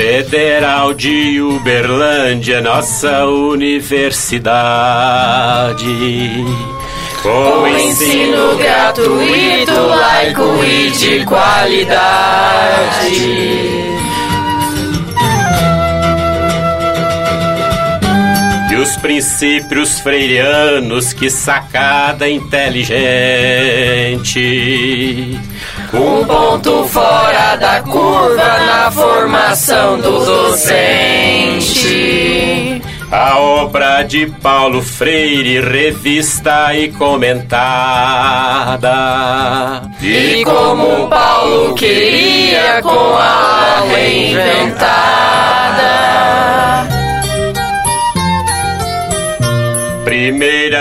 Federal de Uberlândia, nossa universidade. Com ensino gratuito, laico e de qualidade. Os princípios freirianos, que sacada inteligente. Um ponto fora da curva na formação do docente. A obra de Paulo Freire, revista e comentada. E como Paulo queria com a inventada.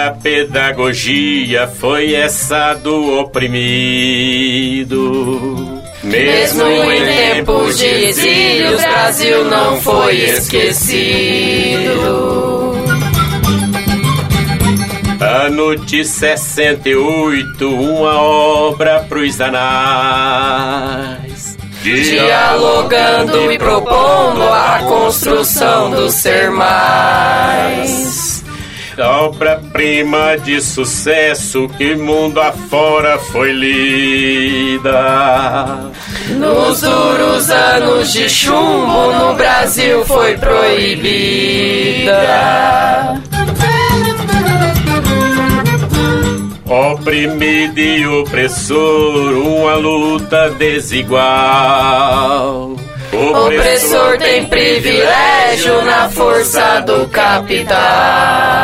Primeira pedagogia foi essa do oprimido. Mesmo em tempos de exílio, o Brasil não foi esquecido. Ano de 68, uma obra pros anais. Dialogando e propondo a construção do ser mais. Obra-prima de sucesso que mundo afora foi lida. Nos duros anos de chumbo, no Brasil foi proibida. Oprimido e opressor, uma luta desigual. O opressor tem privilégio na força do capital.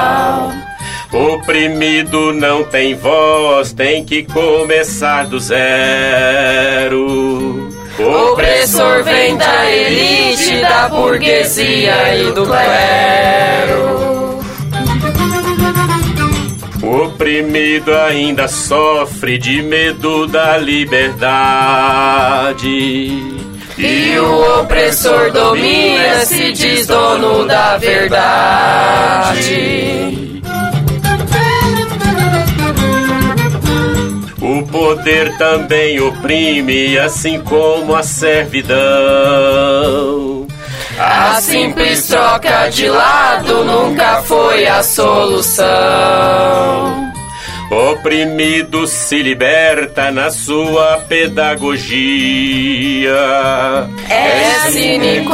Oprimido não tem voz, tem que começar do zero. O opressor vem da elite, da burguesia e do clero. Oprimido ainda sofre de medo da liberdade. E o opressor domina, se diz dono da verdade. Poder também oprime, assim como a servidão. A simples troca de lado nunca foi a solução. Oprimido se liberta na sua pedagogia. É cínico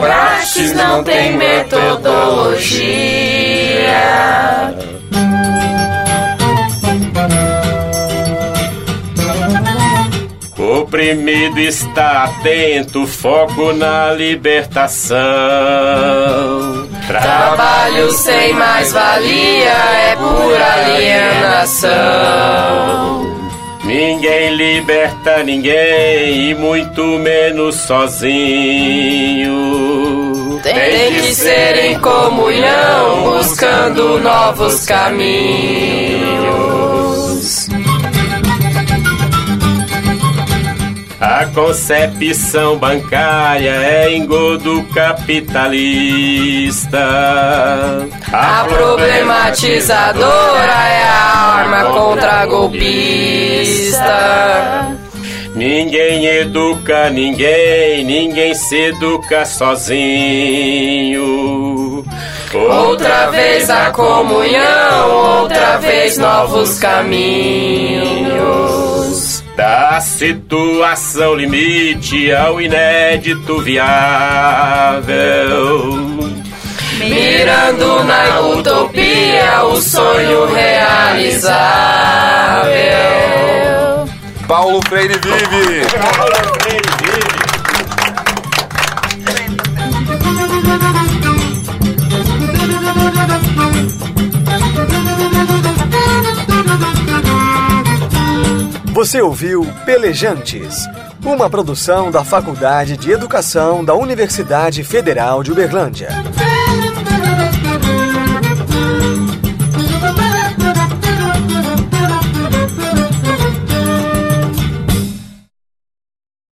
praxis, não tem metodologia. Oprimido está atento, foco na libertação. Trabalho sem mais-valia é pura alienação. Ninguém liberta ninguém, e muito menos sozinho. Tem que ser em comunhão, buscando novos caminhos. A concepção bancária é engodo capitalista. A problematizadora é a arma contra a golpista. Ninguém educa ninguém, ninguém se educa sozinho. Outra vez a comunhão, outra vez novos caminhos. Da situação limite ao inédito viável. Mirando na utopia o sonho realizável. Paulo Freire vive! Paulo Freire vive! Você ouviu Pelejantes, uma produção da Faculdade de Educação da Universidade Federal de Uberlândia.